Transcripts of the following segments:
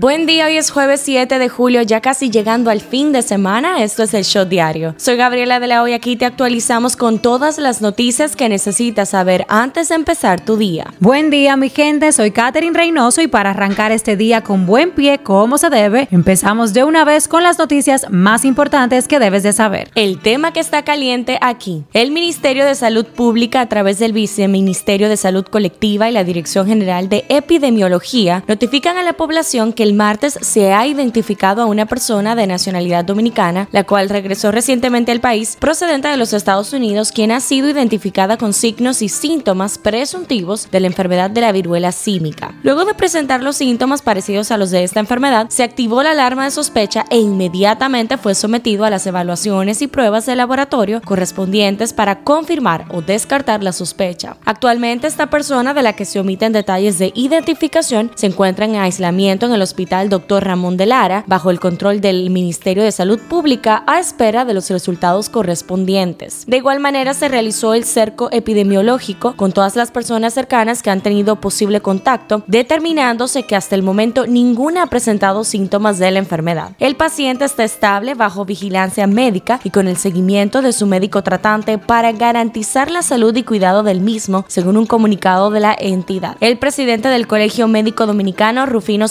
Buen día, hoy es jueves 7 de julio, ya casi llegando al fin de semana. Esto es el Show Diario. Soy Gabriela de la Hoy, aquí te actualizamos con todas las noticias que necesitas saber antes de empezar tu día. Buen día, mi gente, soy Katherine Reynoso y para arrancar este día con buen pie, como se debe, empezamos de una vez con las noticias más importantes que debes de saber. El tema que está caliente aquí. El Ministerio de Salud Pública, a través del Viceministerio de Salud Colectiva y la Dirección General de Epidemiología, notifican a la población que el martes se ha identificado a una persona de nacionalidad dominicana, la cual regresó recientemente al país procedente de los Estados Unidos, quien ha sido identificada con signos y síntomas presuntivos de la enfermedad de la viruela símica. Luego de presentar los síntomas parecidos a los de esta enfermedad, se activó la alarma de sospecha e inmediatamente fue sometido a las evaluaciones y pruebas de laboratorio correspondientes para confirmar o descartar la sospecha. Actualmente esta persona de la que se omiten detalles de identificación se encuentra en aislamiento en el hospital Hospital Dr. Ramón de Lara, bajo el control del Ministerio de Salud Pública, a espera de los resultados correspondientes. De igual manera, se realizó el cerco epidemiológico con todas las personas cercanas que han tenido posible contacto, determinándose que hasta el momento ninguna ha presentado síntomas de la enfermedad. El paciente está estable bajo vigilancia médica y con el seguimiento de su médico tratante para garantizar la salud y cuidado del mismo, según un comunicado de la entidad. El presidente del Colegio Médico Dominicano, Rufino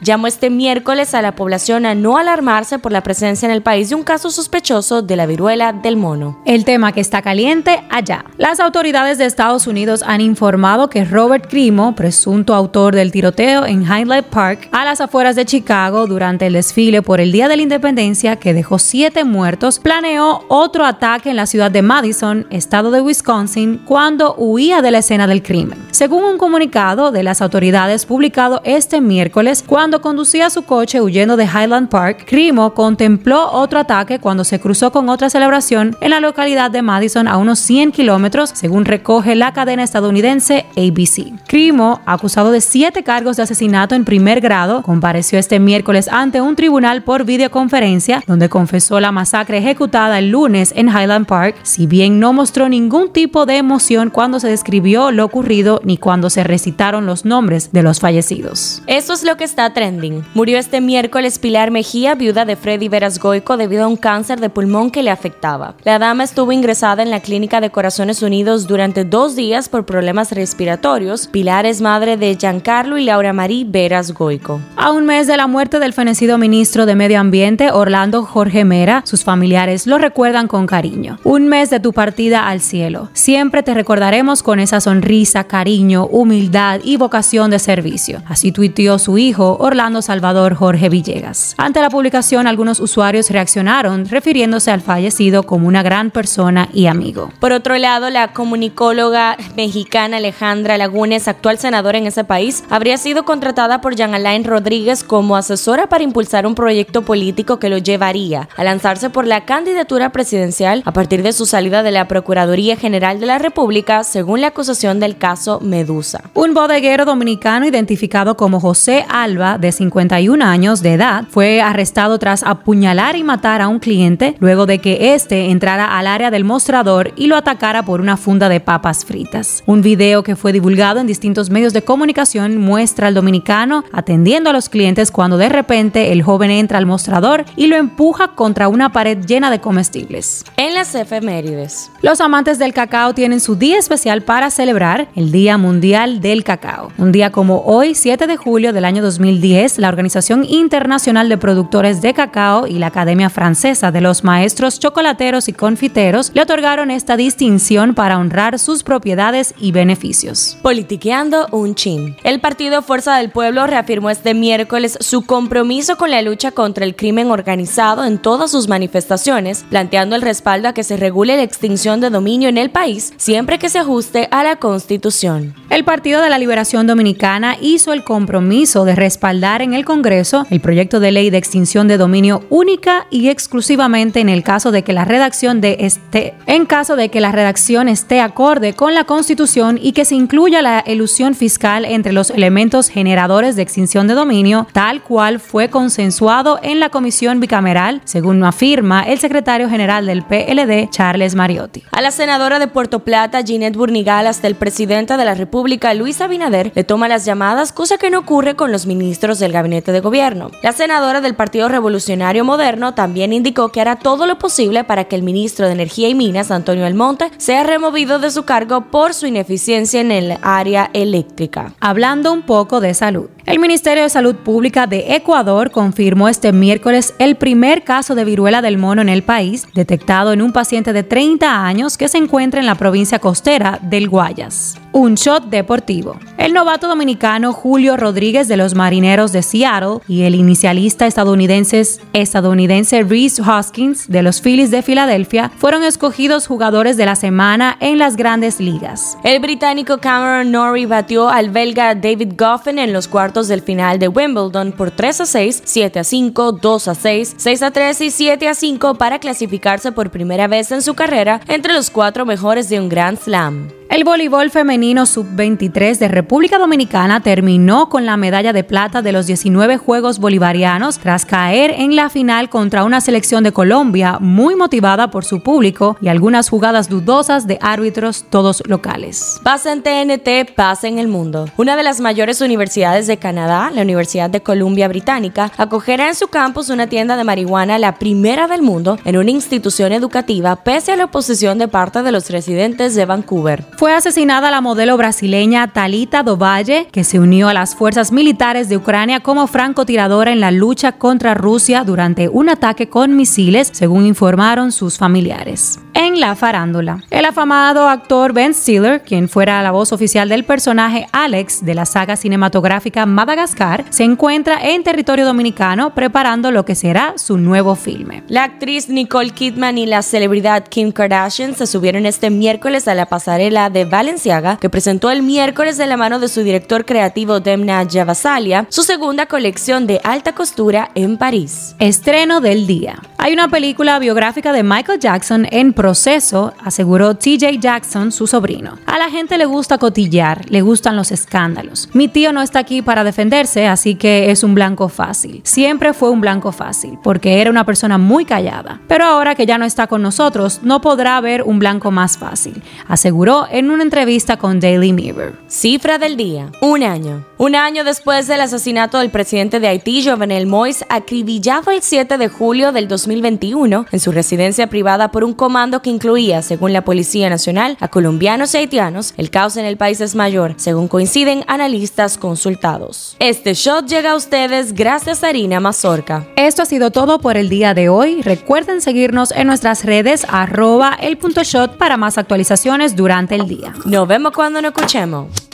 Llamó este miércoles a la población a no alarmarse por la presencia en el país de un caso sospechoso de la viruela del mono. El tema que está caliente allá. Las autoridades de Estados Unidos han informado que Robert Crimo, presunto autor del tiroteo en Highlight Park, a las afueras de Chicago durante el desfile por el Día de la Independencia que dejó siete muertos, planeó otro ataque en la ciudad de Madison, estado de Wisconsin, cuando huía de la escena del crimen. Según un comunicado de las autoridades publicado este miércoles, cuando conducía su coche huyendo de Highland Park, Crimo contempló otro ataque cuando se cruzó con otra celebración en la localidad de Madison a unos 100 kilómetros, según recoge la cadena estadounidense ABC. Crimo, acusado de siete cargos de asesinato en primer grado, compareció este miércoles ante un tribunal por videoconferencia, donde confesó la masacre ejecutada el lunes en Highland Park, si bien no mostró ningún tipo de emoción cuando se describió lo ocurrido ni cuando se recitaron los nombres de los fallecidos. Eso es lo que está trending. Murió este miércoles Pilar Mejía, viuda de Freddy Veras Goico, debido a un cáncer de pulmón que le afectaba. La dama estuvo ingresada en la clínica de Corazones Unidos durante dos días por problemas respiratorios. Pilar es madre de Giancarlo y Laura Marí Veras Goico. A un mes de la muerte del fenecido ministro de Medio Ambiente, Orlando Jorge Mera, sus familiares lo recuerdan con cariño. Un mes de tu partida al cielo. Siempre te recordaremos con esa sonrisa, cariño, humildad y vocación de servicio. Así tuiteó su hijo Orlando Salvador Jorge Villegas. Ante la publicación, algunos usuarios reaccionaron refiriéndose al fallecido como una gran persona y amigo. Por otro lado, la comunicóloga mexicana Alejandra Lagunes, actual senadora en ese país, habría sido contratada por Jean Alain Rodríguez como asesora para impulsar un proyecto político que lo llevaría a lanzarse por la candidatura presidencial a partir de su salida de la Procuraduría General de la República, según la acusación del caso Medusa. Un bodeguero dominicano identificado como José Alba, de 51 años de edad, fue arrestado tras apuñalar y matar a un cliente luego de que éste entrara al área del mostrador y lo atacara por una funda de papas fritas. Un video que fue divulgado en distintos medios de comunicación muestra al dominicano atendiendo a los clientes cuando de repente el joven entra al mostrador y lo empuja contra una pared llena de comestibles. En las efemérides. Los amantes del cacao tienen su día especial para celebrar el Día Mundial del Cacao. Un día como hoy, 7 de julio del año 2010, la Organización Internacional de Productores de Cacao y la Academia Francesa de los Maestros Chocolateros y Confiteros le otorgaron esta distinción para honrar sus propiedades y beneficios. Politiqueando un chin. El Partido Fuerza del Pueblo reafirmó este miércoles su compromiso con la lucha contra el crimen organizado en todas sus manifestaciones, planteando el respaldo a que se regule la extinción de dominio en el país siempre que se ajuste a la Constitución. El Partido de la Liberación Dominicana hizo el compromiso de respaldar en el Congreso el proyecto de ley de extinción de dominio única y exclusivamente en el caso de que la redacción de este, en caso de que la redacción esté acorde con la Constitución y que se incluya la elusión fiscal entre los elementos generadores de extinción de dominio, tal cual fue consensuado en la comisión bicameral, según afirma el secretario general del PLD, Charles Mariotti. A la senadora de Puerto Plata, Ginette Burnigal, hasta el presidente de la República, Luis Abinader, le toma las llamadas, cosa que no ocurre con los ministros del gabinete de gobierno. La senadora del Partido Revolucionario Moderno también indicó que hará todo lo posible para que el ministro de Energía y Minas, Antonio Almonte, sea removido de su cargo por su ineficiencia en el área eléctrica. Hablando un poco de salud. El Ministerio de Salud Pública de Ecuador confirmó este miércoles el primer caso de viruela del mono en el país, detectado en un paciente de 30 años que se encuentra en la provincia costera del Guayas. Un shot deportivo. El novato dominicano Julio Rodríguez de los Marineros de Seattle y el inicialista estadounidense, estadounidense Reese Hoskins de los Phillies de Filadelfia fueron escogidos jugadores de la semana en las grandes ligas. El británico Cameron Norrie batió al belga David Goffin en los cuartos del final de Wimbledon por 3 a 6, 7 a 5, 2 a 6, 6 a 3 y 7 a 5 para clasificarse por primera vez en su carrera entre los cuatro mejores de un Grand Slam. El voleibol femenino sub-23 de República Dominicana terminó con la medalla de plata de los 19 Juegos Bolivarianos tras caer en la final contra una selección de Colombia muy motivada por su público y algunas jugadas dudosas de árbitros todos locales. Pasa en TNT, pasa en el mundo. Una de las mayores universidades de Canadá, la Universidad de Columbia Británica, acogerá en su campus una tienda de marihuana, la primera del mundo, en una institución educativa, pese a la oposición de parte de los residentes de Vancouver fue asesinada la modelo brasileña Talita Dovalle, que se unió a las fuerzas militares de Ucrania como francotiradora en la lucha contra Rusia durante un ataque con misiles, según informaron sus familiares. En la farándula, el afamado actor Ben Stiller, quien fuera la voz oficial del personaje Alex de la saga cinematográfica Madagascar, se encuentra en territorio dominicano preparando lo que será su nuevo filme. La actriz Nicole Kidman y la celebridad Kim Kardashian se subieron este miércoles a la pasarela de Valenciaga, que presentó el miércoles de la mano de su director creativo Demna Javasalia, su segunda colección de alta costura en París. Estreno del día. Hay una película biográfica de Michael Jackson en proceso, aseguró TJ Jackson, su sobrino. A la gente le gusta cotillar, le gustan los escándalos. Mi tío no está aquí para defenderse, así que es un blanco fácil. Siempre fue un blanco fácil, porque era una persona muy callada. Pero ahora que ya no está con nosotros, no podrá haber un blanco más fácil, aseguró en una entrevista con Daily Mirror. Cifra del día, un año. Un año después del asesinato del presidente de Haití, Jovenel Moïse, acribillado el 7 de julio del 2021 en su residencia privada por un comando que incluía, según la Policía Nacional, a colombianos y haitianos, el caos en el país es mayor, según coinciden analistas consultados. Este shot llega a ustedes gracias a Harina Mazorca. Esto ha sido todo por el día de hoy. Recuerden seguirnos en nuestras redes arroba el punto shot para más actualizaciones durante el día. Nos vemos cuando nos escuchemos.